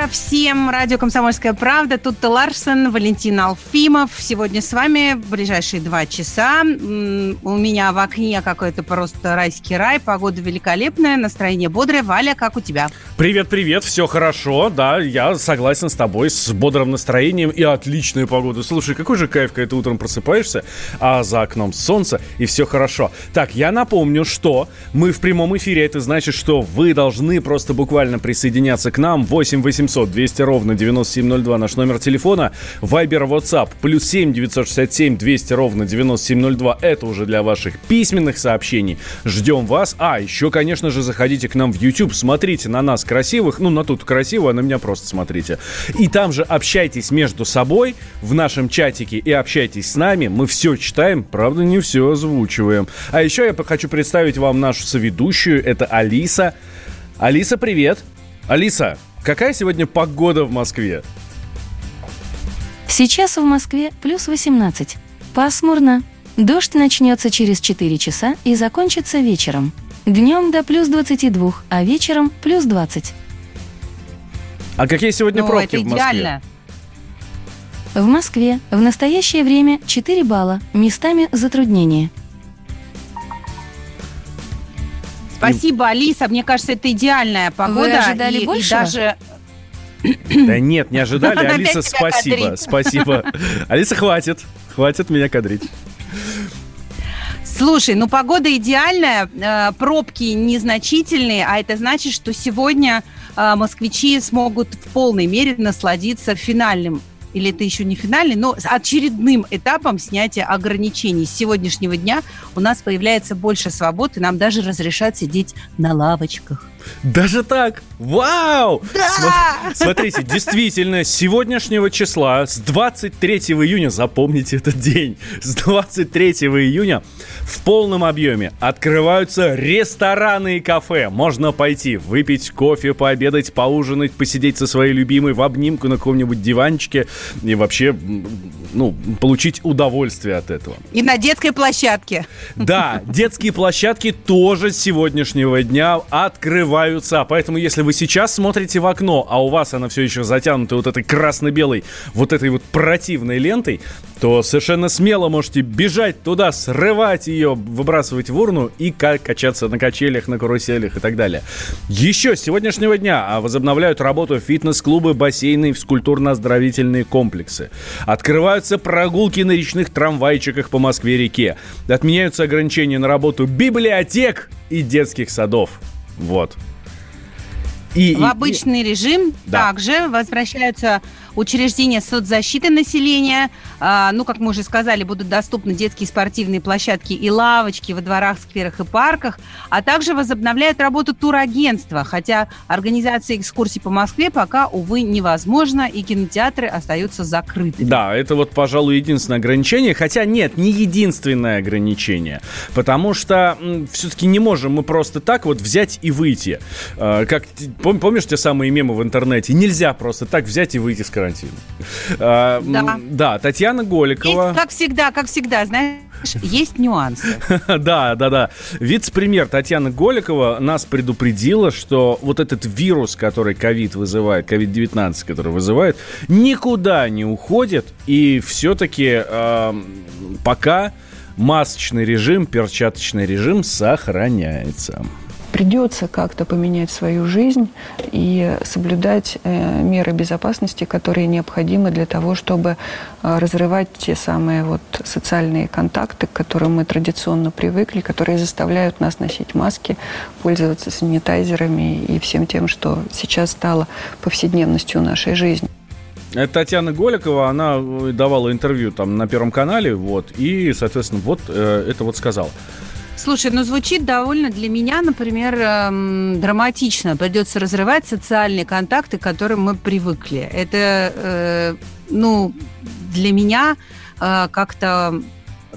Утро всем. Радио «Комсомольская правда». Тут Ларсен, Валентин Алфимов. Сегодня с вами в ближайшие два часа. У меня в окне какой-то просто райский рай. Погода великолепная, настроение бодрое. Валя, как у тебя? Привет-привет, все хорошо. Да, я согласен с тобой, с бодрым настроением и отличной погодой. Слушай, какой же кайф, когда ты утром просыпаешься, а за окном солнце, и все хорошо. Так, я напомню, что мы в прямом эфире. Это значит, что вы должны просто буквально присоединяться к нам. 8 800 800 200 ровно 9702 наш номер телефона. Вайбер, WhatsApp плюс 7 967 200 ровно 9702. Это уже для ваших письменных сообщений. Ждем вас. А, еще, конечно же, заходите к нам в YouTube. Смотрите на нас красивых. Ну, на тут красиво, а на меня просто смотрите. И там же общайтесь между собой в нашем чатике и общайтесь с нами. Мы все читаем, правда, не все озвучиваем. А еще я хочу представить вам нашу соведущую. Это Алиса. Алиса, привет. Алиса, Какая сегодня погода в Москве? Сейчас в Москве плюс 18. Пасмурно. Дождь начнется через 4 часа и закончится вечером. Днем до плюс 22, а вечером плюс 20. А какие сегодня ну, пробки это в Москве? В Москве в настоящее время 4 балла, местами затруднения. Спасибо, Алиса. Мне кажется, это идеальная погода. Вы ожидали и, больше? И даже да нет, не ожидали. Алиса, спасибо, спасибо. Алиса, хватит, хватит меня кадрить. Слушай, ну погода идеальная, э, пробки незначительные, а это значит, что сегодня э, москвичи смогут в полной мере насладиться финальным или это еще не финальный, но с очередным этапом снятия ограничений. С сегодняшнего дня у нас появляется больше свободы, нам даже разрешают сидеть на лавочках. Даже так? Вау! Да! Смотрите, действительно, с сегодняшнего числа, с 23 июня, запомните этот день, с 23 июня в полном объеме открываются рестораны и кафе. Можно пойти выпить кофе, пообедать, поужинать, посидеть со своей любимой в обнимку на каком-нибудь диванчике и вообще, ну, получить удовольствие от этого. И на детской площадке. Да, детские площадки тоже с сегодняшнего дня открываются. Поэтому, если вы сейчас смотрите в окно, а у вас она все еще затянута вот этой красно-белой, вот этой вот противной лентой, то совершенно смело можете бежать туда, срывать ее, выбрасывать в урну и качаться на качелях, на каруселях и так далее. Еще с сегодняшнего дня а, возобновляют работу фитнес-клубы, бассейны и физкультурно-оздоровительные комплексы. Открываются прогулки на речных трамвайчиках по Москве-реке. Отменяются ограничения на работу библиотек и детских садов. Вот. И, в и, обычный и... режим да. также возвращаются учреждения соцзащиты населения. А, ну, как мы уже сказали, будут доступны детские спортивные площадки и лавочки во дворах, скверах и парках, а также возобновляют работу турагентства, хотя организация экскурсий по Москве пока, увы, невозможно, и кинотеатры остаются закрыты. Да, это вот, пожалуй, единственное ограничение, хотя нет, не единственное ограничение, потому что все-таки не можем мы просто так вот взять и выйти. А, как, помнишь те самые мемы в интернете? Нельзя просто так взять и выйти с карантин. А, да. да, Татьяна Голикова. Есть, как всегда, как всегда, знаешь, есть нюансы. да, да, да. Вице-премьер Татьяна Голикова нас предупредила, что вот этот вирус, который ковид вызывает, ковид-19, который вызывает, никуда не уходит. И все-таки э, пока масочный режим, перчаточный режим сохраняется придется как-то поменять свою жизнь и соблюдать э, меры безопасности, которые необходимы для того, чтобы э, разрывать те самые вот социальные контакты, к которым мы традиционно привыкли, которые заставляют нас носить маски, пользоваться санитайзерами и всем тем, что сейчас стало повседневностью нашей жизни. Это Татьяна Голикова, она э, давала интервью там на Первом канале, вот, и, соответственно, вот э, это вот сказала. Слушай, ну звучит довольно для меня, например, эм, драматично. Придется разрывать социальные контакты, к которым мы привыкли. Это, э, ну, для меня э, как-то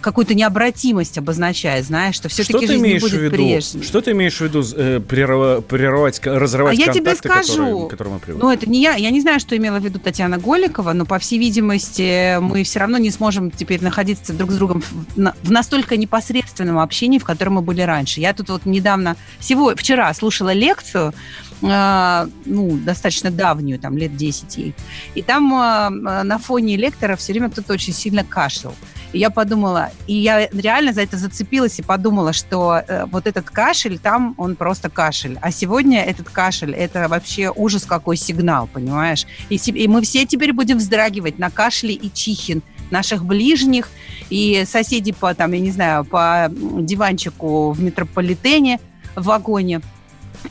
какую-то необратимость обозначает, знаешь, что все-таки жизнь не будет прежней. Что ты имеешь в виду э, прерывать, разрывать а я тебе скажу, которые, которые мы привыкли? Ну, это не я. Я не знаю, что имела в виду Татьяна Голикова, но, по всей видимости, мы все равно не сможем теперь находиться друг с другом в, в настолько непосредственном общении, в котором мы были раньше. Я тут вот недавно, всего вчера слушала лекцию, э, ну, достаточно давнюю, там, лет 10 ей. И там э, на фоне лектора все время кто-то очень сильно кашлял. Я подумала, и я реально за это зацепилась и подумала, что э, вот этот кашель там, он просто кашель. А сегодня этот кашель, это вообще ужас какой сигнал, понимаешь? И, и мы все теперь будем вздрагивать на кашле и чихин наших ближних и соседей по, там, я не знаю, по диванчику в метрополитене, в вагоне.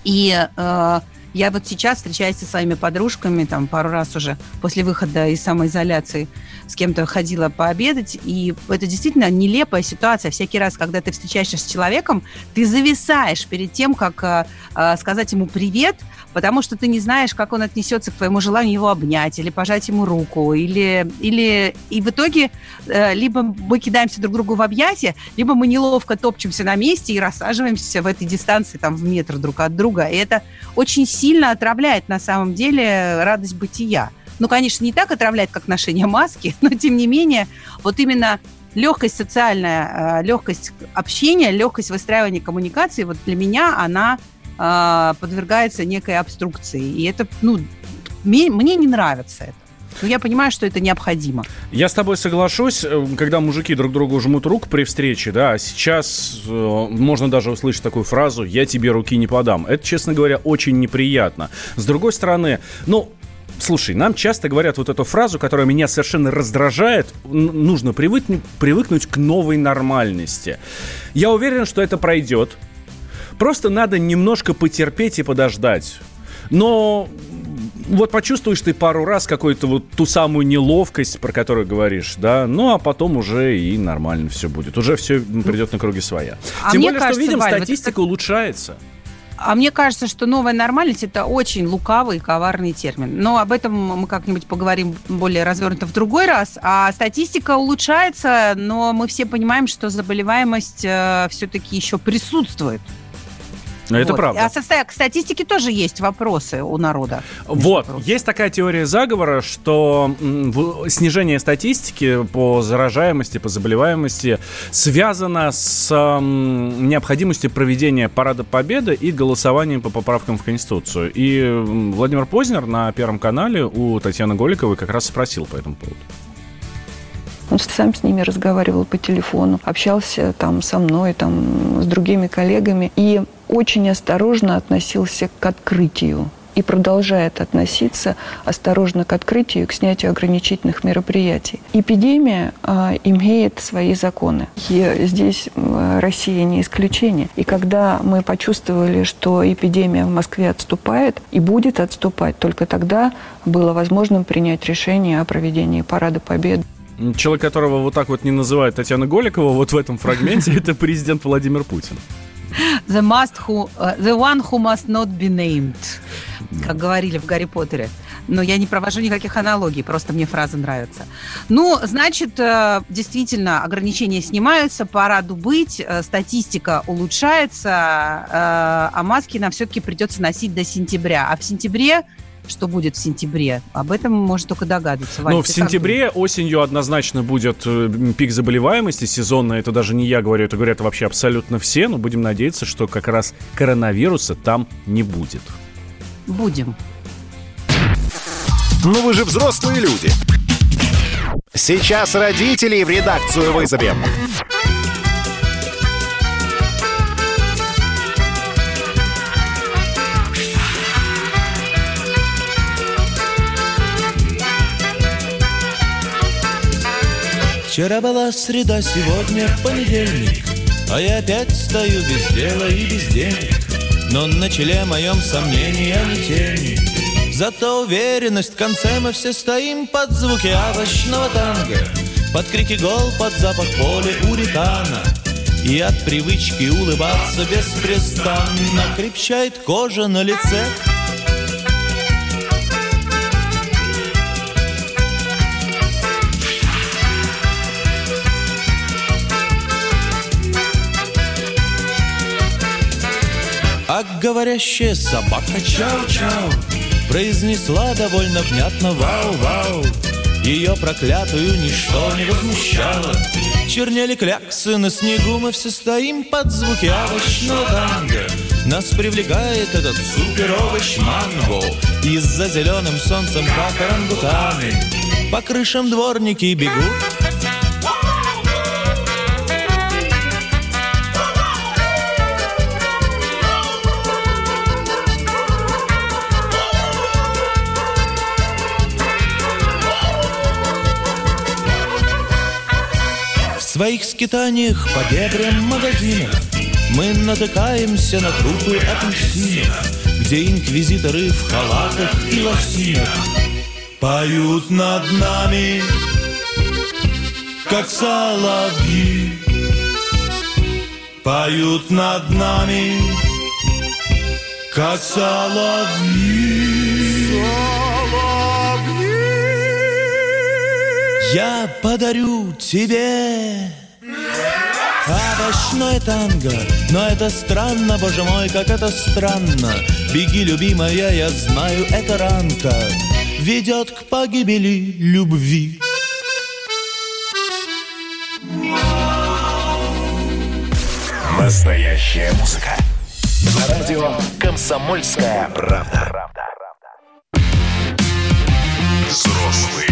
И э, я вот сейчас встречаюсь со своими подружками, там пару раз уже после выхода из самоизоляции с кем-то ходила пообедать, и это действительно нелепая ситуация. Всякий раз, когда ты встречаешься с человеком, ты зависаешь перед тем, как э, сказать ему привет, потому что ты не знаешь, как он отнесется к твоему желанию его обнять или пожать ему руку, или, или и в итоге э, либо мы кидаемся друг другу в объятия, либо мы неловко топчемся на месте и рассаживаемся в этой дистанции там в метр друг от друга. И это очень сильно отравляет на самом деле радость бытия. Ну, конечно, не так отравляет, как ношение маски, но тем не менее, вот именно легкость социальная, э, легкость общения, легкость выстраивания коммуникации, вот для меня она э, подвергается некой обструкции. И это, ну, мне, мне не нравится это. Но я понимаю, что это необходимо. Я с тобой соглашусь, э, когда мужики друг другу жмут рук при встрече, да, сейчас э, можно даже услышать такую фразу «я тебе руки не подам». Это, честно говоря, очень неприятно. С другой стороны, ну, Слушай, нам часто говорят вот эту фразу, которая меня совершенно раздражает. Нужно привыкнуть, привыкнуть к новой нормальности. Я уверен, что это пройдет. Просто надо немножко потерпеть и подождать. Но вот почувствуешь ты пару раз какую-то вот ту самую неловкость, про которую говоришь, да, ну а потом уже и нормально все будет. Уже все придет на круги своя. А Тем более, кажется, что видим, Валь, статистика вот улучшается. А мне кажется, что новая нормальность это очень лукавый и коварный термин. Но об этом мы как-нибудь поговорим более развернуто в другой раз. А статистика улучшается, но мы все понимаем, что заболеваемость э, все-таки еще присутствует. Но вот. это правда. А со, к статистике тоже есть вопросы у народа. Вот, вопросы. есть такая теория заговора, что снижение статистики по заражаемости, по заболеваемости связано с необходимостью проведения Парада Победы и голосованием по поправкам в Конституцию. И Владимир Познер на Первом канале у Татьяны Голиковой как раз спросил по этому поводу. Он сам с ними разговаривал по телефону, общался там со мной, там с другими коллегами и очень осторожно относился к открытию и продолжает относиться осторожно к открытию к снятию ограничительных мероприятий. Эпидемия э, имеет свои законы. И здесь Россия не исключение. И когда мы почувствовали, что эпидемия в Москве отступает и будет отступать, только тогда было возможным принять решение о проведении Парада Победы. Человек, которого вот так вот не называют Татьяна Голикова, вот в этом фрагменте, это президент Владимир Путин. The, must who, uh, the one who must not be named, как говорили в Гарри Поттере. Но я не провожу никаких аналогий, просто мне фраза нравится. Ну, значит, э, действительно, ограничения снимаются, пора быть, э, статистика улучшается, а маски нам все-таки придется носить до сентября. А в сентябре что будет в сентябре. Об этом можно только догадываться. Вань, ну, в сентябре осенью однозначно будет э, пик заболеваемости сезонный. Это даже не я говорю, это говорят вообще абсолютно все. Но будем надеяться, что как раз коронавируса там не будет. Будем. Ну вы же взрослые люди. Сейчас родителей в редакцию вызовем. Вчера была среда, сегодня понедельник, А я опять стою без дела и без денег. Но на челе моем сомнения не тени. Зато уверенность в конце мы все стоим под звуки овощного танго, Под крики гол, под запах поля уритана. И от привычки улыбаться беспрестанно Крепчает кожа на лице говорящая собака чау-чау Произнесла довольно внятно вау-вау Ее проклятую ничто не возмущало. Чернели кляксы на снегу Мы все стоим под звуки овощного танго. Нас привлекает этот супер овощ манго. Из-за зеленым солнцем, как орангутаны По крышам дворники бегут своих скитаниях по дебрям магазинов Мы натыкаемся на трупы апельсинов Где инквизиторы в халатах и лосинах Поют над нами, как соловьи. Поют над нами, как соловьи Я подарю тебе Овощное танго. Но это странно, боже мой, как это странно. Беги, любимая, я знаю, это ранка Ведет к погибели любви. Настоящая музыка. На радио «Комсомольская правда» Взрослые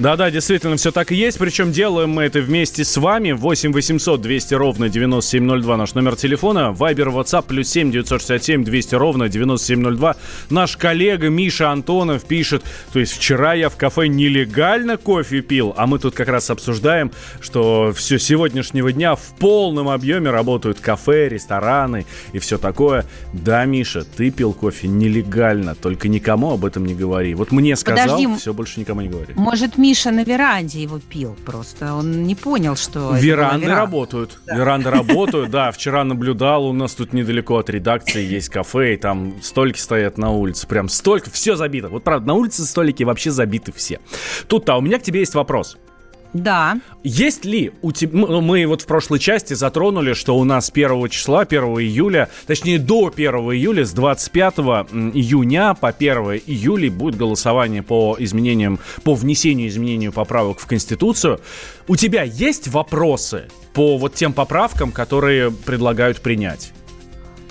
Да-да, действительно, все так и есть. Причем делаем мы это вместе с вами. 8 800 200 ровно 9702 наш номер телефона. Вайбер, WhatsApp, плюс 7 967 200 ровно 9702. Наш коллега Миша Антонов пишет, то есть вчера я в кафе нелегально кофе пил, а мы тут как раз обсуждаем, что все сегодняшнего дня в полном объеме работают кафе, рестораны и все такое. Да, Миша, ты пил кофе нелегально, только никому об этом не говори. Вот мне сказал, Подожди, все больше никому не говори. Может, Миша Миша на веранде его пил просто. Он не понял, что... Веранды работают. Да. Веранды работают, да. Вчера наблюдал, у нас тут недалеко от редакции есть кафе, и там столики стоят на улице. Прям столько, все забито. Вот правда, на улице столики вообще забиты все. Тут-то, а у меня к тебе есть вопрос. Да. Есть ли у тебя... Ну, мы вот в прошлой части затронули, что у нас 1 числа, 1 июля, точнее до 1 июля, с 25 июня по 1 июля будет голосование по изменениям, по внесению изменению поправок в Конституцию. У тебя есть вопросы по вот тем поправкам, которые предлагают принять?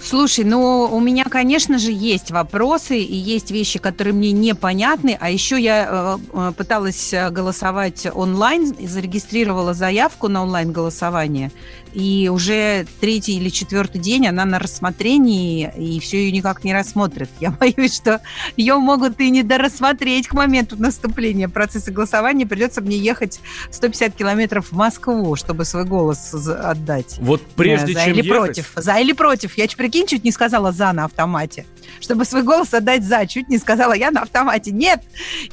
Слушай, ну у меня, конечно же, есть вопросы и есть вещи, которые мне непонятны. А еще я э, э пыталась э, голосовать онлайн, зарегистрировала заявку на онлайн голосование и уже третий или четвертый день она на рассмотрении, и все ее никак не рассмотрят. Я боюсь, что ее могут и не дорассмотреть к моменту наступления процесса голосования. Придется мне ехать 150 километров в Москву, чтобы свой голос отдать. Вот прежде за чем или ехать... против. За или против. Я, прикинь, чуть не сказала «за» на автомате. Чтобы свой голос отдать «за». Чуть не сказала я на автомате. Нет,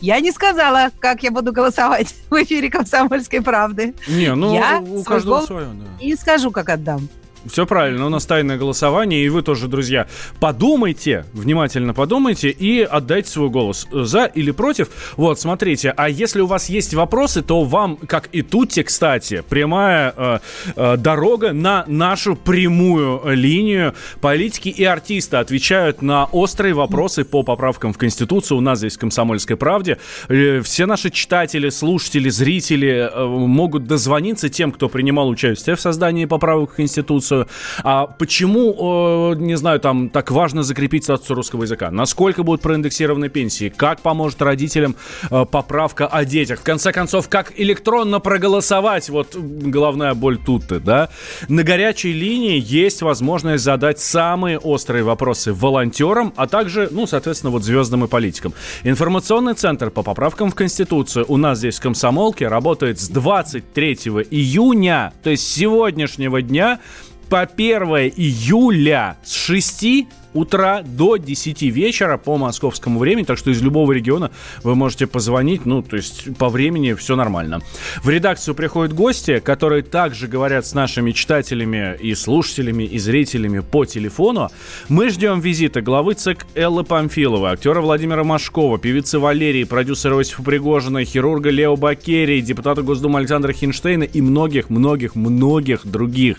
я не сказала, как я буду голосовать в эфире «Комсомольской правды». Не, ну я у каждого свое, да. Скажу, как отдам. Все правильно, у нас тайное голосование, и вы тоже, друзья, подумайте, внимательно подумайте и отдайте свой голос за или против. Вот, смотрите, а если у вас есть вопросы, то вам, как и Тутте, кстати, прямая э, э, дорога на нашу прямую линию. Политики и артисты отвечают на острые вопросы по поправкам в Конституцию. У нас здесь в «Комсомольской правде». Э, все наши читатели, слушатели, зрители э, могут дозвониться тем, кто принимал участие в создании поправок в Конституцию информацию. А почему, не знаю, там так важно закрепить статус русского языка? Насколько будут проиндексированы пенсии? Как поможет родителям э, поправка о детях? В конце концов, как электронно проголосовать? Вот головная боль тут-то, да? На горячей линии есть возможность задать самые острые вопросы волонтерам, а также, ну, соответственно, вот звездам и политикам. Информационный центр по поправкам в Конституцию у нас здесь в Комсомолке работает с 23 июня, то есть сегодняшнего дня по 1 июля с 6 утра до 10 вечера по московскому времени, так что из любого региона вы можете позвонить, ну, то есть по времени все нормально. В редакцию приходят гости, которые также говорят с нашими читателями и слушателями и зрителями по телефону. Мы ждем визита главы ЦИК Эллы Памфилова, актера Владимира Машкова, певицы Валерии, продюсера Иосифа Пригожина, хирурга Лео Бакерии, депутата Госдумы Александра Хинштейна и многих-многих-многих других.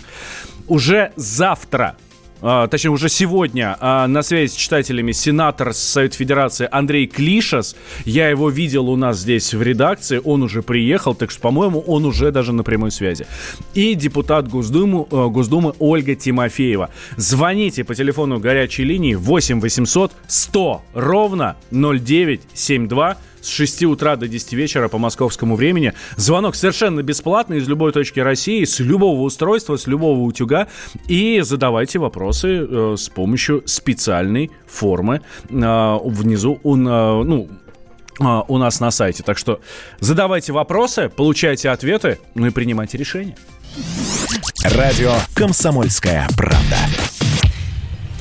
Уже завтра а, точнее уже сегодня а, на связи с читателями сенатор Совет Федерации Андрей Клишас. Я его видел у нас здесь в редакции, он уже приехал, так что, по-моему, он уже даже на прямой связи. И депутат Госдумы, э, Госдумы Ольга Тимофеева. Звоните по телефону горячей линии 8 800 100 ровно 0972 с 6 утра до 10 вечера по московскому времени. Звонок совершенно бесплатный из любой точки России, с любого устройства, с любого утюга. И задавайте вопросы э, с помощью специальной формы э, внизу. Он, э, ну, э, у нас на сайте. Так что задавайте вопросы, получайте ответы, ну и принимайте решения. Радио «Комсомольская правда».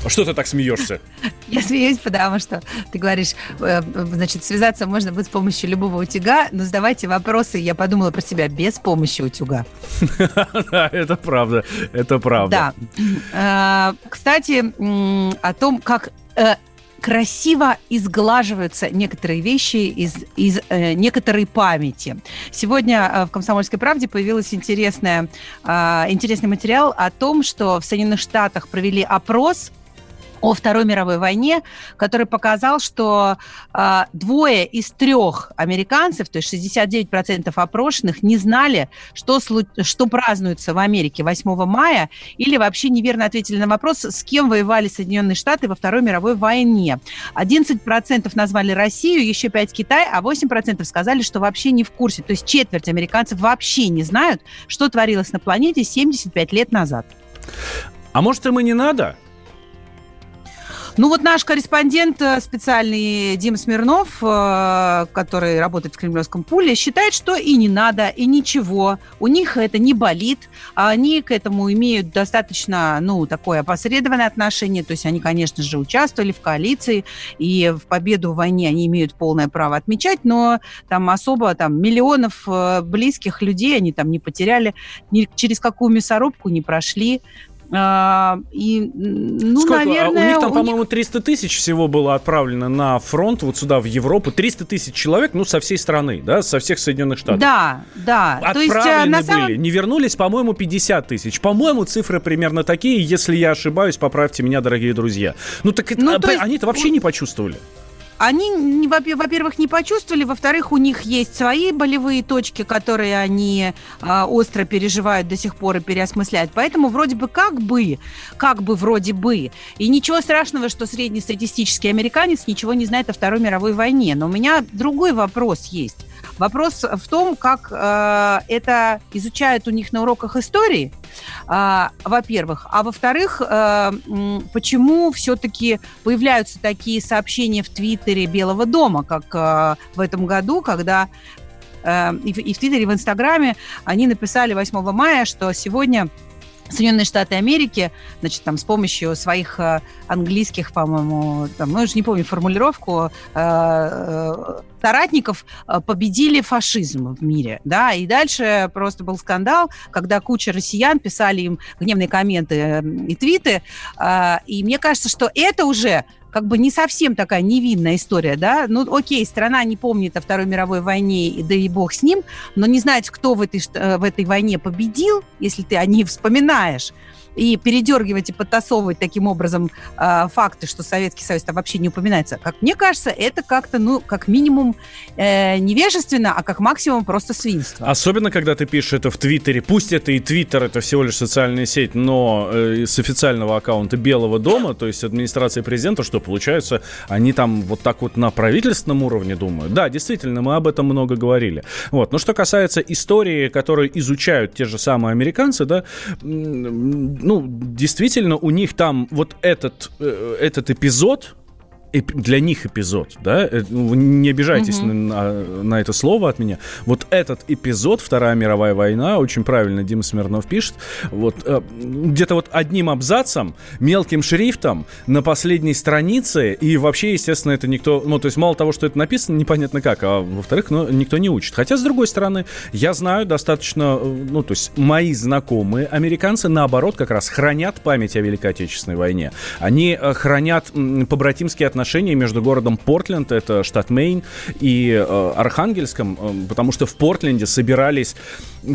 А что ты так смеешься? Я смеюсь, потому что ты говоришь, э, значит, связаться можно будет с помощью любого утюга, но задавайте вопросы, я подумала про себя, без помощи утюга. Да, это правда, это правда. Да. Э, кстати, о том, как э, красиво изглаживаются некоторые вещи из, из э, некоторой памяти. Сегодня э, в «Комсомольской правде» появился интересная, э, интересный материал о том, что в Соединенных Штатах провели опрос – о Второй мировой войне, который показал, что э, двое из трех американцев, то есть 69% опрошенных, не знали, что, что празднуется в Америке 8 мая, или вообще неверно ответили на вопрос, с кем воевали Соединенные Штаты во Второй мировой войне. 11% назвали Россию, еще 5% Китай, а 8% сказали, что вообще не в курсе. То есть четверть американцев вообще не знают, что творилось на планете 75 лет назад. А может, им и не надо? Ну вот наш корреспондент э, специальный Дим Смирнов, э, который работает в Кремлевском пуле, считает, что и не надо, и ничего. У них это не болит, а они к этому имеют достаточно, ну, такое опосредованное отношение. То есть они, конечно же, участвовали в коалиции, и в победу в войне они имеют полное право отмечать, но там особо там миллионов э, близких людей они там не потеряли, ни через какую мясорубку не прошли. А, и, ну, Сколько? наверное... у них там, у по-моему, 300 тысяч всего было отправлено на фронт, вот сюда, в Европу. 300 тысяч человек, ну, со всей страны, да, со всех Соединенных Штатов. Да, да. Отправлены То есть, э, на самом... были. Не вернулись, по-моему, 50 тысяч. По-моему, цифры примерно такие. Если я ошибаюсь, поправьте меня, дорогие друзья. Ну, так ну, это, есть... они-то вообще не почувствовали они, во-первых, не почувствовали, во-вторых, у них есть свои болевые точки, которые они э, остро переживают до сих пор и переосмысляют. Поэтому вроде бы как бы, как бы вроде бы. И ничего страшного, что среднестатистический американец ничего не знает о Второй мировой войне. Но у меня другой вопрос есть. Вопрос в том, как э, это изучают у них на уроках истории, э, во-первых. А во-вторых, э, почему все-таки появляются такие сообщения в Твиттере Белого дома, как э, в этом году, когда э, и, в, и в Твиттере, и в Инстаграме они написали 8 мая, что сегодня Соединенные Штаты Америки, значит, там с помощью своих э, английских, по-моему, там, ну, я же не помню формулировку, э, э, соратников победили фашизм в мире, да, и дальше просто был скандал, когда куча россиян писали им гневные комменты и твиты, и мне кажется, что это уже как бы не совсем такая невинная история, да, ну, окей, страна не помнит о Второй мировой войне, да и бог с ним, но не знает, кто в этой, в этой войне победил, если ты о ней вспоминаешь, и передергивать и подтасовывать таким образом э, факты, что Советский Союз там вообще не упоминается, как мне кажется, это как-то, ну, как минимум э, невежественно, а как максимум просто свинство. Особенно, когда ты пишешь это в Твиттере. Пусть это и Твиттер, это всего лишь социальная сеть, но э, с официального аккаунта Белого дома, то есть администрации президента, что получается, они там вот так вот на правительственном уровне думают. Да, действительно, мы об этом много говорили. Вот. Но что касается истории, которую изучают те же самые американцы, да, ну, действительно, у них там вот этот, э, этот эпизод, для них эпизод, да? Э, ну, не обижайтесь угу. на, на это слово от меня. Вот этот эпизод, Вторая мировая война, очень правильно Дима Смирнов пишет, вот э, где-то вот одним абзацем, мелким шрифтом на последней странице, и вообще, естественно, это никто, ну, то есть мало того, что это написано, непонятно как, а во-вторых, ну, никто не учит. Хотя, с другой стороны, я знаю достаточно, э, ну, то есть мои знакомые американцы, наоборот, как раз хранят память о Великой Отечественной войне. Они хранят побратимские отношения между городом Портленд, это штат Мейн, и э, Архангельском, э, потому что в Портленде собирались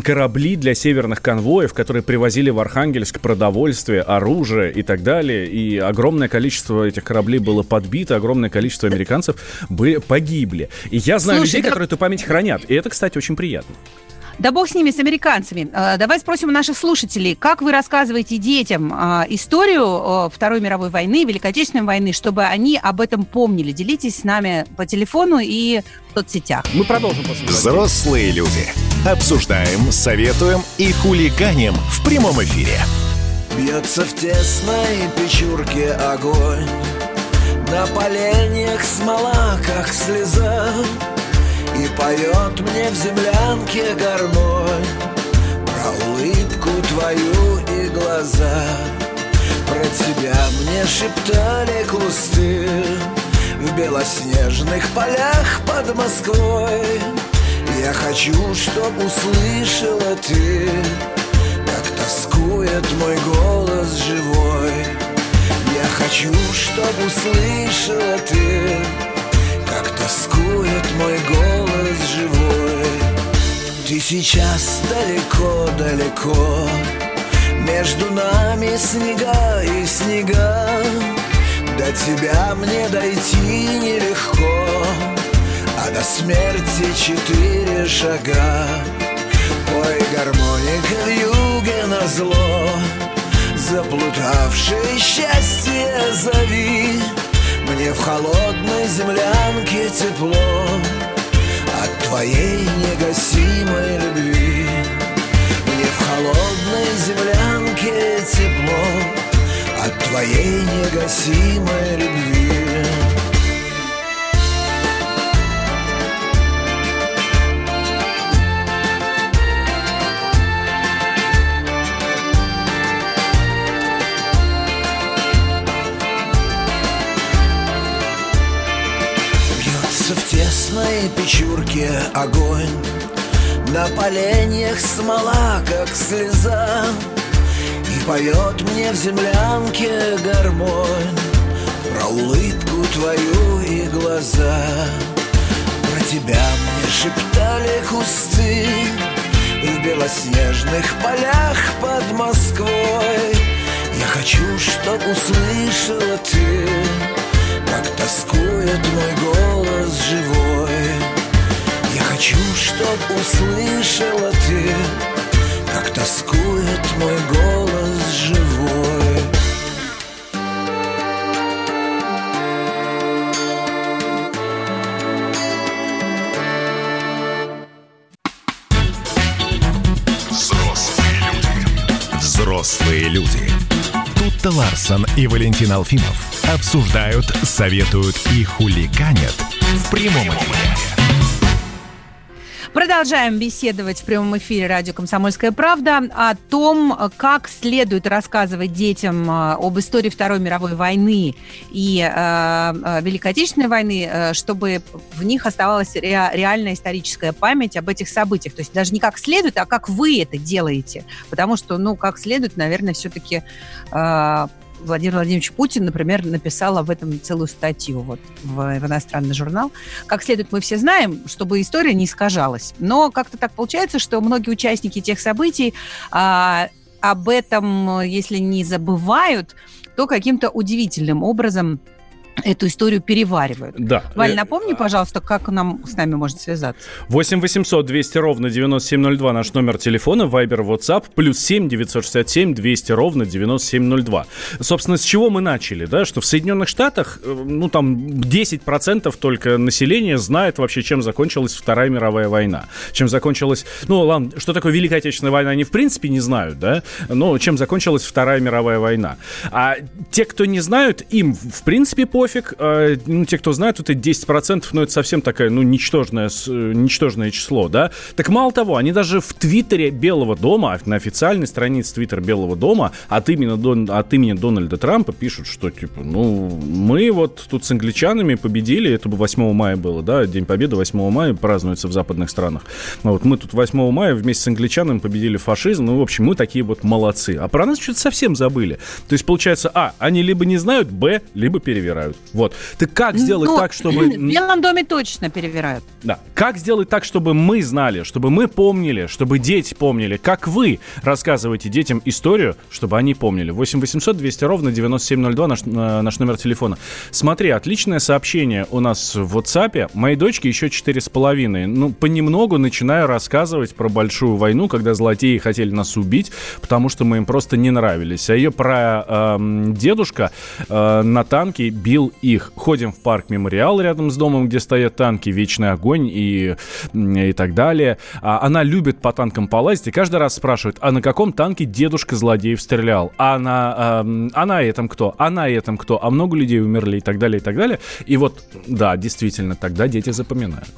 корабли для северных конвоев, которые привозили в Архангельск продовольствие, оружие и так далее. И огромное количество этих кораблей было подбито, огромное количество американцев были, погибли. И я знаю Слушай, людей, да... которые эту память хранят. И это, кстати, очень приятно. Да бог с ними, с американцами. А, давай спросим у наших слушателей, как вы рассказываете детям а, историю Второй мировой войны, Великой Отечественной войны, чтобы они об этом помнили? Делитесь с нами по телефону и в соцсетях. Мы продолжим после Взрослые люди. Обсуждаем, советуем и хулиганим в прямом эфире. Бьется в тесной печурке огонь На поленьях смола, как слеза и поет мне в землянке гармонь. Про улыбку твою и глаза. Про тебя мне шептали кусты В белоснежных полях под Москвой. Я хочу, чтоб услышала ты Как тоскует мой голос живой. Я хочу, чтоб услышала ты тоскует мой голос живой. Ты сейчас далеко-далеко Между нами снега и снега. До тебя мне дойти нелегко. А до смерти четыре шага. Ой, гармоника в юге на зло. Заплутавшее счастье зови мне в холодной землянке тепло От твоей негасимой любви. Мне в холодной землянке тепло От твоей негасимой любви красной печурке огонь. На поленьях смола, как слеза И поет мне в землянке гармонь. Про улыбку твою и глаза. Про тебя мне шептали кусты В белоснежных полях под Москвой. Я хочу, чтоб услышала ты как тоскует мой голос живой Я хочу, чтоб услышала ты Как тоскует мой голос живой Взрослые люди. Взрослые люди. Тут-то Ларсон и Валентин Алфимов обсуждают, советуют и хулиганят в прямом эфире. Продолжаем беседовать в прямом эфире радио «Комсомольская правда» о том, как следует рассказывать детям э, об истории Второй мировой войны и э, э Великой Отечественной войны, э, чтобы в них оставалась ре, реальная историческая память об этих событиях. То есть даже не как следует, а как вы это делаете. Потому что, ну, как следует, наверное, все-таки э, Владимир Владимирович Путин, например, написал об этом целую статью вот, в, в иностранный журнал. Как следует, мы все знаем, чтобы история не искажалась. Но как-то так получается, что многие участники тех событий а, об этом, если не забывают, то каким-то удивительным образом эту историю переваривают. Да. Валь, э, напомни, пожалуйста, как нам с нами можно связаться. 8 800 200 ровно 9702 наш номер телефона, Viber, WhatsApp, плюс 7 967 200 ровно 9702. Собственно, с чего мы начали, да, что в Соединенных Штатах, э, ну, там 10% только населения знает вообще, чем закончилась Вторая мировая война. Чем закончилась, ну, ладно, что такое Великая Отечественная война, они в принципе не знают, да, но чем закончилась Вторая мировая война. А те, кто не знают, им, в принципе, по пофиг. Э, ну, те, кто знает, это 10%, но это совсем такая, ну, ничтожное, ничтожное число, да? Так мало того, они даже в Твиттере Белого дома, на официальной странице Твиттера Белого дома от имени, Дон, от имени Дональда Трампа пишут, что, типа, ну, мы вот тут с англичанами победили, это бы 8 мая было, да, День Победы 8 мая празднуется в западных странах. Вот мы тут 8 мая вместе с англичанами победили фашизм, ну, в общем, мы такие вот молодцы. А про нас что-то совсем забыли. То есть, получается, а, они либо не знают, б, либо перевирают. Вот. Ты как сделать ну, так, чтобы... В Белом доме точно перевирают. Да. Как сделать так, чтобы мы знали, чтобы мы помнили, чтобы дети помнили, как вы рассказываете детям историю, чтобы они помнили. 8 800 200 ровно 9702 наш, наш номер телефона. Смотри, отличное сообщение у нас в WhatsApp. Моей дочке еще четыре с половиной. Ну, понемногу начинаю рассказывать про большую войну, когда злодеи хотели нас убить, потому что мы им просто не нравились. А ее про э, дедушка э, на танке бил их. Ходим в парк Мемориал рядом с домом, где стоят танки, Вечный огонь и, и так далее. А она любит по танкам полазить и каждый раз спрашивает, а на каком танке дедушка злодеев стрелял? А на, э, а на этом кто? А на этом кто? А много людей умерли и так далее, и так далее. И вот, да, действительно, тогда дети запоминают.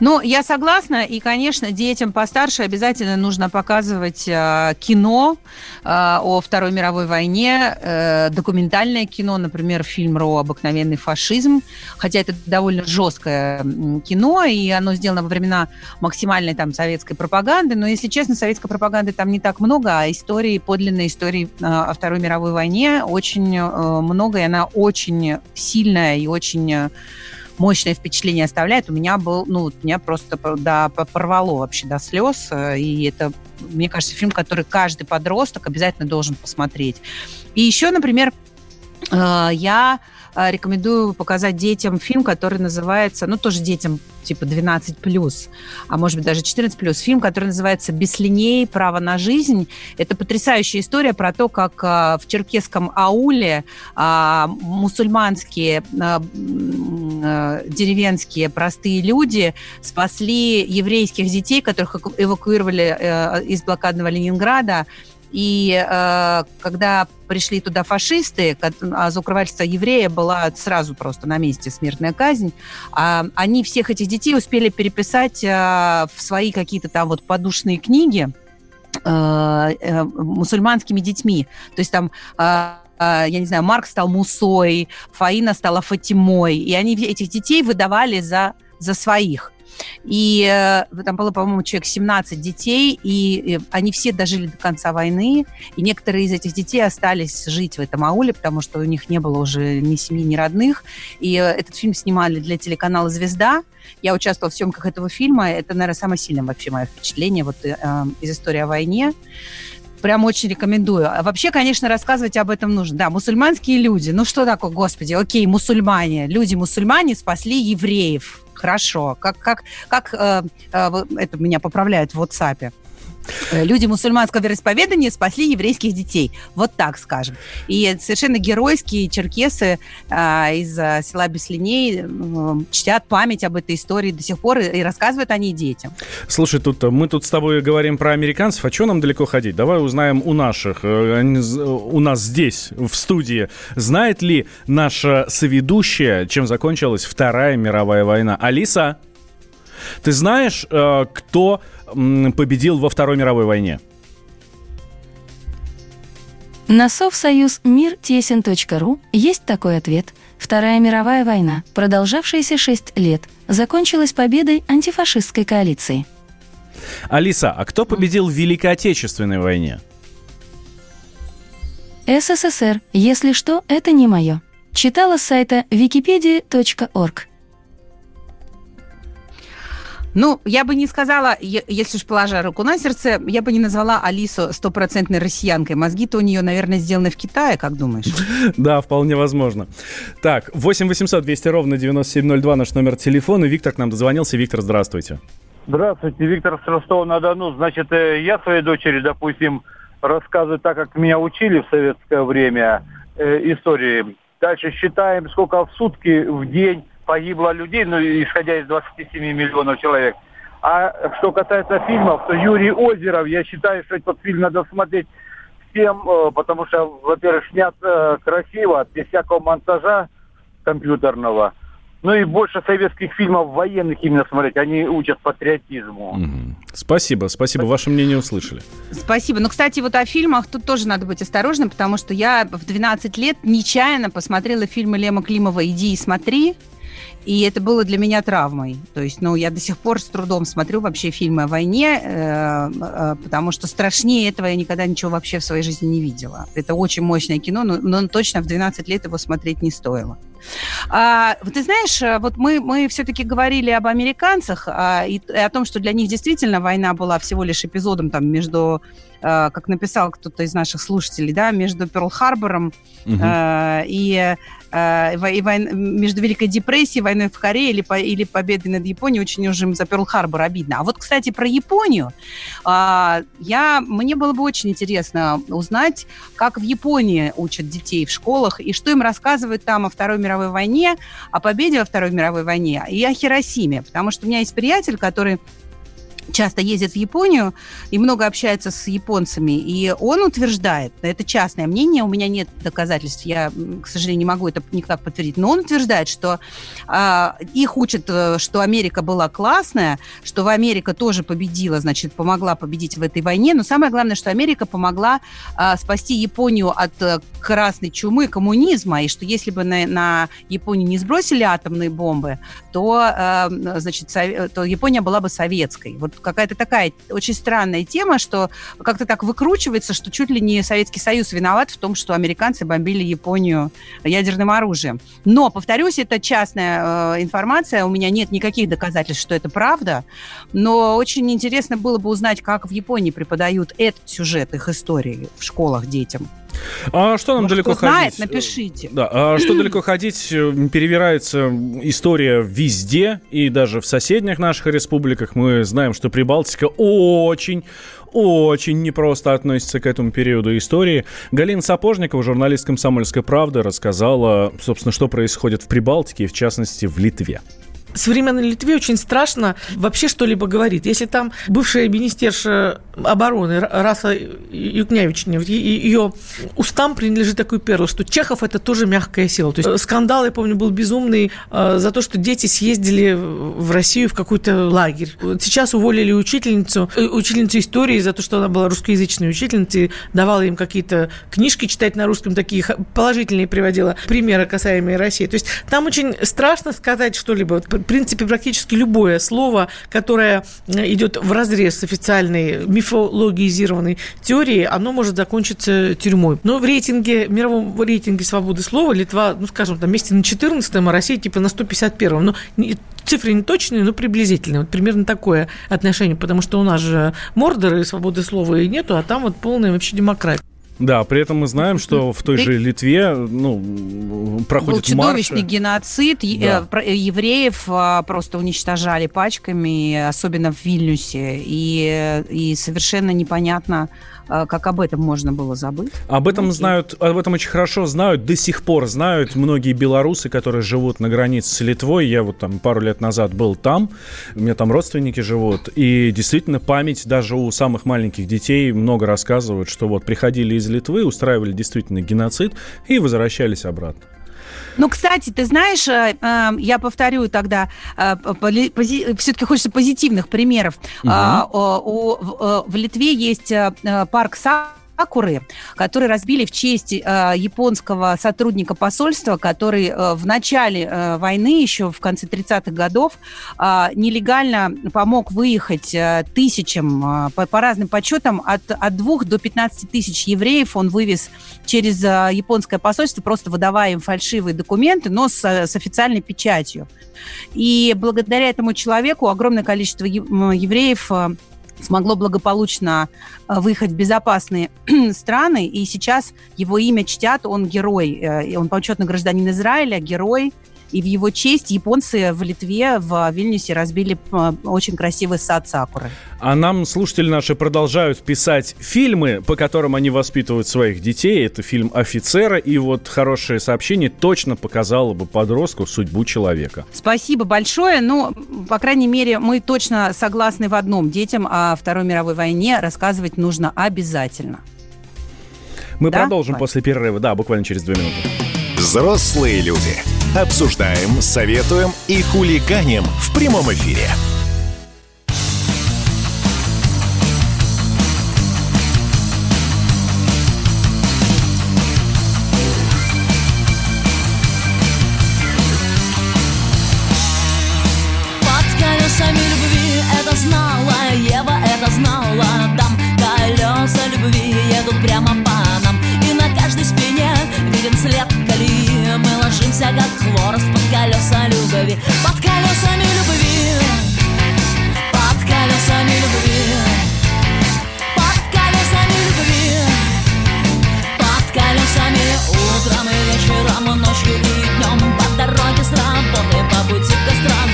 Ну, я согласна, и, конечно, детям постарше обязательно нужно показывать э, кино э, о Второй мировой войне, э, документальное кино, например, фильм «Ро. Обыкновенный фашизм», хотя это довольно жесткое кино, и оно сделано во времена максимальной там советской пропаганды, но, если честно, советской пропаганды там не так много, а истории, подлинной истории э, о Второй мировой войне очень э, много, и она очень сильная и очень мощное впечатление оставляет. У меня был, ну, меня просто да, порвало вообще до слез. Э, и это, мне кажется, фильм, который каждый подросток обязательно должен посмотреть. И еще, например, э, я э, рекомендую показать детям фильм, который называется, ну, тоже детям типа 12 плюс, а может быть даже 14 плюс, фильм, который называется «Без линей. Право на жизнь». Это потрясающая история про то, как а, в черкесском ауле а, мусульманские а, деревенские простые люди спасли еврейских детей, которых эвакуировали а, из блокадного Ленинграда, и э, когда пришли туда фашисты, а за укрывательство еврея была сразу просто на месте смертная казнь, э, они всех этих детей успели переписать э, в свои какие-то там вот подушные книги э, э, мусульманскими детьми. То есть там э, я не знаю, Марк стал Мусой, Фаина стала Фатимой, и они этих детей выдавали за, за своих. И э, там было, по-моему, человек 17 детей, и они все дожили до конца войны, и некоторые из этих детей остались жить в этом ауле, потому что у них не было уже ни семьи, ни родных. И э, этот фильм снимали для телеканала «Звезда». Я участвовала в съемках этого фильма. Это, наверное, самое сильное вообще мое впечатление вот, э, из истории о войне прям очень рекомендую. А вообще, конечно, рассказывать об этом нужно. Да, мусульманские люди. Ну что такое, господи, окей, мусульмане. Люди-мусульмане спасли евреев. Хорошо. Как, как, как э, э, это меня поправляют в WhatsApp? Э, люди мусульманского вероисповедания спасли еврейских детей. Вот так скажем. И совершенно геройские черкесы а, из а, села Беслиней а, чтят память об этой истории до сих пор и, и рассказывают они детям. Слушай, тут мы тут с тобой говорим про американцев, а что нам далеко ходить? Давай узнаем у наших, э, у нас здесь, в студии, знает ли наша соведущая, чем закончилась Вторая мировая война? Алиса? Ты знаешь, э, кто победил во Второй мировой войне? На Совсоюз мир тесен.ру есть такой ответ. Вторая мировая война, продолжавшаяся 6 лет, закончилась победой антифашистской коалиции. Алиса, а кто победил в Великой Отечественной войне? СССР. Если что, это не мое. Читала с сайта wikipedia.org. Ну, я бы не сказала, если уж положа руку на сердце, я бы не назвала Алису стопроцентной россиянкой. Мозги-то у нее, наверное, сделаны в Китае, как думаешь? Да, вполне возможно. Так, 8 800 200 ровно 9702 наш номер телефона. Виктор к нам дозвонился. Виктор, здравствуйте. Здравствуйте, Виктор с Ростова-на-Дону. Значит, э, я своей дочери, допустим, рассказываю так, как меня учили в советское время э, истории. Дальше считаем, сколько в сутки, в день погибло людей, ну, исходя из 27 миллионов человек. А что касается фильмов, то Юрий Озеров, я считаю, что этот фильм надо смотреть всем, э, потому что, во-первых, снят э, красиво, без всякого монтажа, компьютерного. Ну и больше советских фильмов военных именно смотреть. Они учат патриотизму. Угу. Спасибо, спасибо. Ваше мнение услышали. Спасибо. Ну, кстати, вот о фильмах тут тоже надо быть осторожным, потому что я в 12 лет нечаянно посмотрела фильмы Лема Климова «Иди и смотри». И это было для меня травмой. То есть, ну, я до сих пор с трудом смотрю вообще фильмы о войне, э, э, потому что страшнее этого я никогда ничего вообще в своей жизни не видела. Это очень мощное кино, но, но точно в 12 лет его смотреть не стоило. А, ты знаешь, э, вот мы, мы все-таки говорили об американцах а, и, и о том, что для них действительно война была всего лишь эпизодом там между Э, как написал кто-то из наших слушателей, да, между Перл-Харбором угу. э, и, э, и войн, между Великой депрессией, войной в Корее или, по, или победой над Японией, очень уже за Перл-Харбор обидно. А вот, кстати, про Японию, э, я, мне было бы очень интересно узнать, как в Японии учат детей в школах и что им рассказывают там о Второй мировой войне, о победе во Второй мировой войне и о Хиросиме, потому что у меня есть приятель, который часто ездит в Японию и много общается с японцами, и он утверждает, это частное мнение, у меня нет доказательств, я, к сожалению, не могу это никак подтвердить, но он утверждает, что э, их учат, э, что Америка была классная, что Америка тоже победила, значит, помогла победить в этой войне, но самое главное, что Америка помогла э, спасти Японию от э, красной чумы, коммунизма, и что если бы на, на Японию не сбросили атомные бомбы, то, э, значит, то Япония была бы советской. Вот какая-то такая очень странная тема, что как-то так выкручивается, что чуть ли не Советский Союз виноват в том, что американцы бомбили Японию ядерным оружием. Но, повторюсь, это частная э, информация, у меня нет никаких доказательств, что это правда, но очень интересно было бы узнать, как в Японии преподают этот сюжет их истории в школах детям. А что нам Может, далеко кто ходить? знает, напишите. Да, а что далеко ходить? Перевирается история везде, и даже в соседних наших республиках. Мы знаем, что Прибалтика очень очень непросто относится к этому периоду истории. Галина Сапожникова, журналист «Комсомольской правды», рассказала, собственно, что происходит в Прибалтике, и в частности в Литве современной Литве очень страшно вообще что-либо говорить. Если там бывшая министерша обороны Раса Юкнявична, ее устам принадлежит такой перл, что Чехов это тоже мягкая сила. То есть скандал, я помню, был безумный э, за то, что дети съездили в Россию в какой-то лагерь. Сейчас уволили учительницу, э, учительницу истории за то, что она была русскоязычной учительницей, давала им какие-то книжки читать на русском, такие положительные приводила примеры, касаемые России. То есть там очень страшно сказать что-либо принципе, практически любое слово, которое э, идет в разрез с официальной мифологизированной теорией, оно может закончиться тюрьмой. Но в рейтинге, мировом рейтинге свободы слова Литва, ну, скажем, там, месте на 14-м, а Россия типа на 151-м. Но цифры не точные, но приблизительные. Вот примерно такое отношение, потому что у нас же мордоры свободы слова и нету, а там вот полная вообще демократия. Да, при этом мы знаем, что в той же Литве ну, проходит Был чудовищный марши. геноцид. Да. Э, евреев а, просто уничтожали пачками, особенно в Вильнюсе. И, и совершенно непонятно, как об этом можно было забыть. Об этом знают, об этом очень хорошо знают, до сих пор знают многие белорусы, которые живут на границе с Литвой. Я вот там пару лет назад был там, у меня там родственники живут, и действительно память даже у самых маленьких детей много рассказывают, что вот приходили из Литвы, устраивали действительно геноцид и возвращались обратно. Ну, кстати, ты знаешь, э, э, я повторю тогда, э, все-таки хочется позитивных примеров. Угу. В Литве есть парк Са Сакуры, которые разбили в честь э, японского сотрудника посольства, который э, в начале э, войны, еще в конце 30-х годов, э, нелегально помог выехать э, тысячам, э, по, по разным подсчетам, от, от 2 до 15 тысяч евреев он вывез через э, японское посольство, просто выдавая им фальшивые документы, но с, с официальной печатью. И благодаря этому человеку огромное количество евреев э, смогло благополучно э, выехать в безопасные страны, и сейчас его имя чтят, он герой, э, он почетный гражданин Израиля, герой и в его честь японцы в Литве, в Вильнюсе разбили э, очень красивый сад сакуры. А нам слушатели наши продолжают писать фильмы, по которым они воспитывают своих детей. Это фильм «Офицера», и вот хорошее сообщение точно показало бы подростку судьбу человека. Спасибо большое. Ну, по крайней мере, мы точно согласны в одном. Детям о Второй мировой войне рассказывать нужно обязательно. Мы да? продолжим Вань? после перерыва. Да, буквально через две минуты. Взрослые люди. Обсуждаем, советуем и хулиганим в прямом эфире. Ложимся как хворост под колеса любви. Под колесами любви. Под колесами любви. Под колесами утром и вечером, ночью и днем. По дороге с работы, по пути к гастроном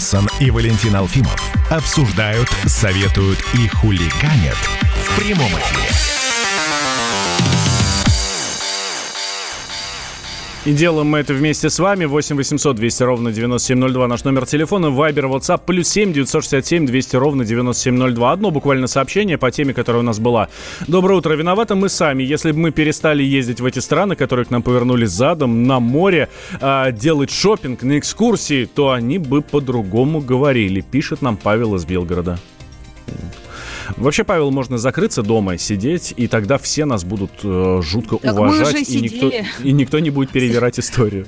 Ларсон и Валентин Алфимов обсуждают, советуют и хулиганят в прямом эфире. И делаем мы это вместе с вами. 8 800 200 ровно 9702 наш номер телефона. Вайбер, WhatsApp, плюс 7 967 200 ровно 9702. Одно буквально сообщение по теме, которая у нас была. Доброе утро. Виноваты мы сами. Если бы мы перестали ездить в эти страны, которые к нам повернулись задом, на море, а, делать шопинг на экскурсии, то они бы по-другому говорили. Пишет нам Павел из Белгорода. Вообще, Павел, можно закрыться дома, сидеть, и тогда все нас будут э, жутко Так уважать, и никто, и никто не будет перевирать историю.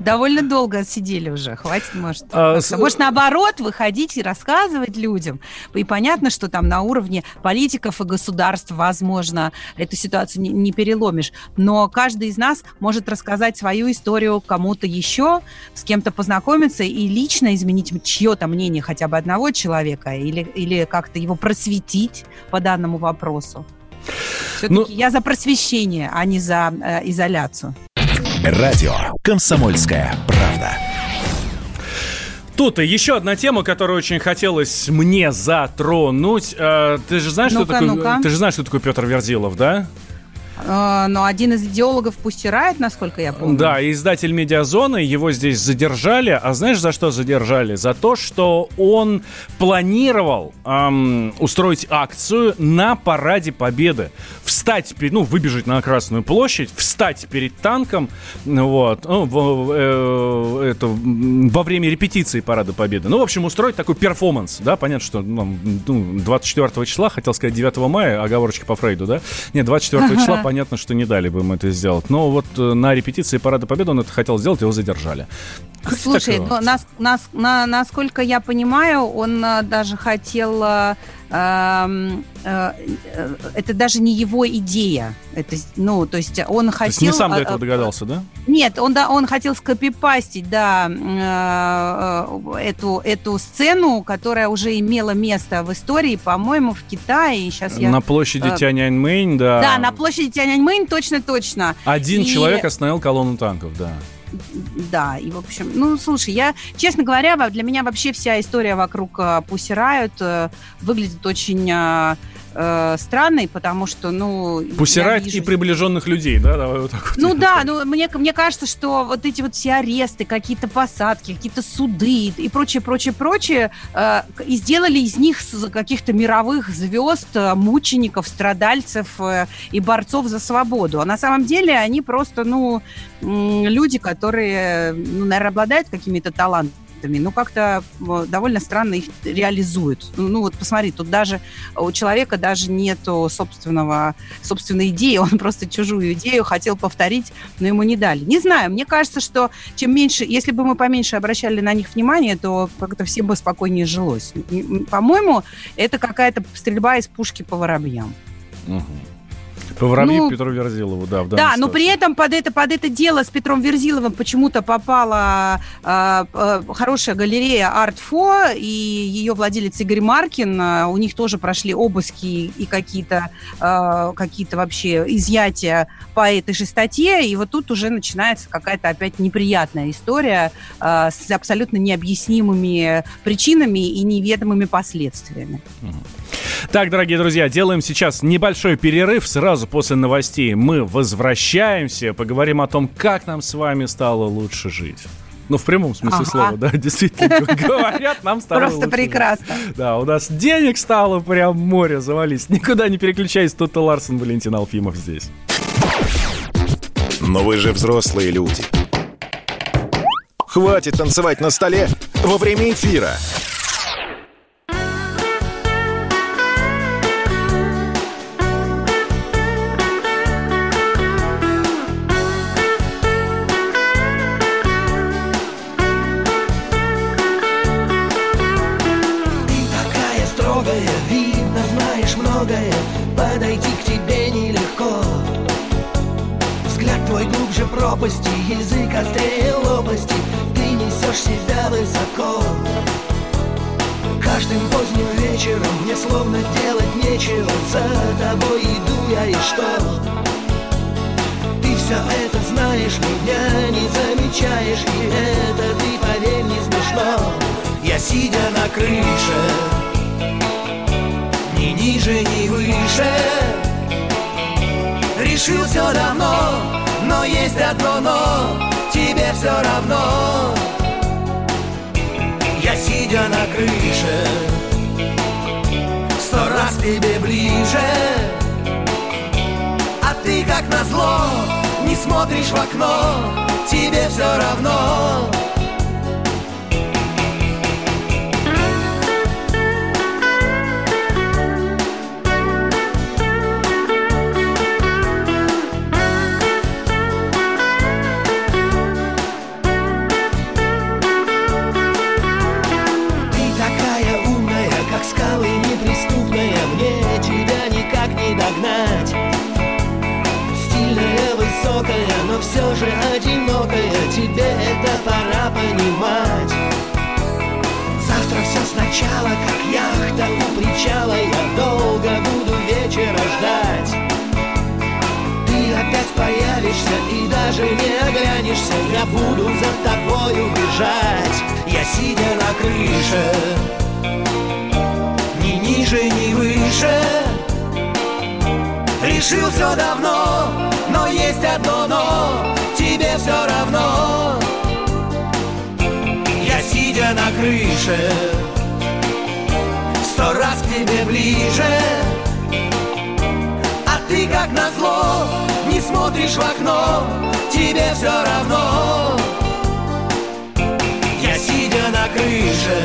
Довольно долго сидели уже, хватит, может. А, с- Может, наоборот, выходить и рассказывать людям. И понятно, что там на уровне политиков и государств, возможно, эту ситуацию не, не переломишь. Но каждый из нас может рассказать свою историю кому-то еще, с кем-то познакомиться и лично изменить чье-то мнение хотя бы одного человека или, или как-то его просветить по данному вопросу. Все-таки Ну- я за просвещение, а не за э, изоляцию. Радио «Комсомольская правда». Тут и еще одна тема, которую очень хотелось мне затронуть. Э, ты же знаешь, что Ну-ка, такое? Ты же знаешь, что такое Петр Верзилов, да? Э, Но один из идеологов пусть и рает, насколько я помню. Да, издатель Медиазоны, его здесь задержали. А знаешь, за что задержали? За то, что он планировал эм, устроить акцию на Параде Победы. Встать, ну, выбежать на Красную площадь, встать перед танком, ну, вот, ну, в- э, это, во время репетиции Парада Победы. Ну, в общем, устроить такой перформанс, да, понятно, что ну, ну, 24 числа, хотел сказать 9 мая, оговорочка по Фрейду, да? Нет, 24 числа, понятно, что не дали бы им это сделать. Но вот э, на репетиции Парада Победы он это хотел сделать, его задержали. Как Слушай, ну, нас, нас, на, насколько я понимаю, он э, даже хотел... э, эм, э, э, это даже не его идея. Это, ну, то есть он То хотел... есть не сам до э, этого догадался, да? Нет, он, да, он хотел скопипастить, да, э, эту, эту сцену, которая уже имела место в истории, по-моему, в Китае. Сейчас я... На площади э, Тяньаньмэнь, да. Да, на площади Тяньаньмэнь, точно-точно. Один И- человек остановил колонну танков, да. Да, и в общем, ну, слушай, я, честно говоря, во- для меня вообще вся история вокруг э, Riot э, выглядит очень э, странной, потому что, ну... я Пусирает и вижу- приближенных людей, да? Давай вот так вот. Ну да, ну мне, мне кажется, что вот эти вот все аресты, какие-то посадки, какие-то суды и прочее, прочее, прочее, э, и сделали из них каких-то мировых звезд, э, мучеников, страдальцев э, и борцов за свободу. А на самом деле они просто, ну, люди, которые, ну, наверное, обладают какими-то талантами, ну, как-то э, довольно странно их реализуют. Ну, ну, вот посмотри, тут даже у человека даже нету собственного, собственной идеи, он просто чужую идею хотел повторить, но ему не дали. Не знаю, мне кажется, что чем меньше, если бы мы поменьше обращали на них внимание, то как-то всем бы спокойнее жилось. По-моему, это какая-то стрельба из пушки по воробьям. Мгм. Воробьи ну, Петру Верзилову, да. да, но при этом под это, под это дело с Петром Верзиловым почему-то попала э, э, хорошая галерея Art4, и ее владелец Игорь Маркин. Э, у них тоже прошли обыски и какие-то э, какие вообще изъятия по этой же статье. И вот тут уже начинается какая-то опять неприятная история э, с абсолютно необъяснимыми причинами и неведомыми последствиями. Так, дорогие друзья, делаем сейчас небольшой перерыв. Сразу после новостей мы возвращаемся, поговорим о том, как нам с вами стало лучше жить. Ну, в прямом смысле ага. слова, да, действительно. Говорят, нам стало Просто прекрасно. Да, у нас денег стало прям море завались. Никуда не переключайся, тут Ларсон, Валентин Алфимов здесь. Но вы же взрослые люди. Хватит танцевать на столе во время эфира. Пропасти Язык острее лопасти. Ты несешь себя высоко. Каждым поздним вечером Мне словно делать нечего. За тобой иду я и что? Ты все это знаешь Меня не замечаешь. И это ты, поверь, не смешно. Я сидя на крыше Ни ниже, ни выше Решил все давно есть одно но, тебе все равно. Я сидя на крыше Сто раз тебе ближе. А ты как назло Не смотришь в окно Тебе все равно даже не оглянешься Я буду за тобой убежать. Я сидя на крыше Ни ниже, ни выше. Решил все давно но есть одно но, тебе все равно. Я сидя на крыше Сто раз к тебе ближе как назло Не смотришь в окно Тебе все равно. Я сидя на крыше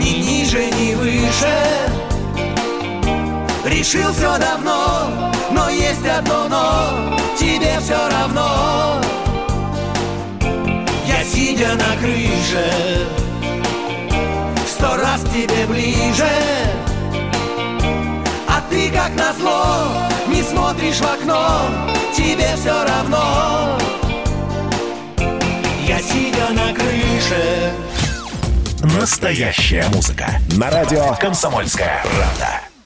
Ни ниже, ни выше Решил все давно но есть одно но, тебе все равно. Я сидя на крыше Сто раз тебе ближе как назло Не смотришь в окно Тебе все равно. Я сидя на крыше. Настоящая музыка. На радио «Комсомольская правда»